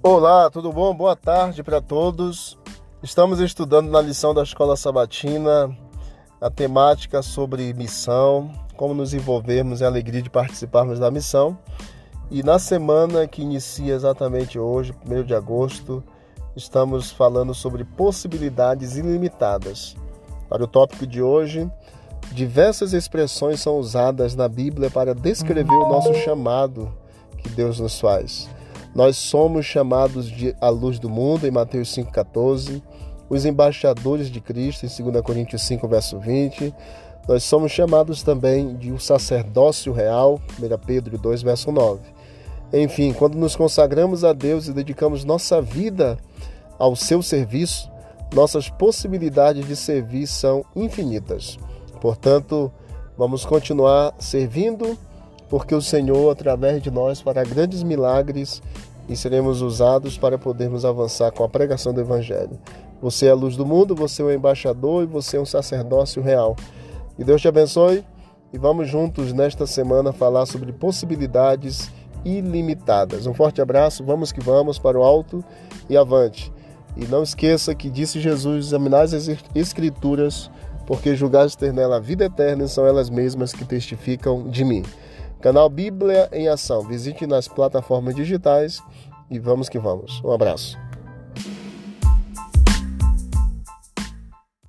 Olá, tudo bom? Boa tarde para todos. Estamos estudando na lição da Escola Sabatina a temática sobre missão, como nos envolvermos em alegria de participarmos da missão. E na semana que inicia exatamente hoje, 1 de agosto, estamos falando sobre possibilidades ilimitadas. Para o tópico de hoje, diversas expressões são usadas na Bíblia para descrever o nosso chamado que Deus nos faz. Nós somos chamados de a luz do mundo em Mateus 5:14, os embaixadores de Cristo em 2 Coríntios 5 verso 20. Nós somos chamados também de o sacerdócio real, 1 Pedro 2 verso 9. Enfim, quando nos consagramos a Deus e dedicamos nossa vida ao seu serviço, nossas possibilidades de servir são infinitas. Portanto, vamos continuar servindo, porque o Senhor, através de nós, fará grandes milagres e seremos usados para podermos avançar com a pregação do Evangelho. Você é a luz do mundo, você é o embaixador e você é um sacerdócio real. Que Deus te abençoe e vamos juntos nesta semana falar sobre possibilidades ilimitadas. Um forte abraço, vamos que vamos para o alto e avante. E não esqueça que disse Jesus: examinais as Escrituras, porque julgaste ter nela a vida eterna e são elas mesmas que testificam de mim. Canal Bíblia em Ação. Visite nas plataformas digitais e vamos que vamos. Um abraço.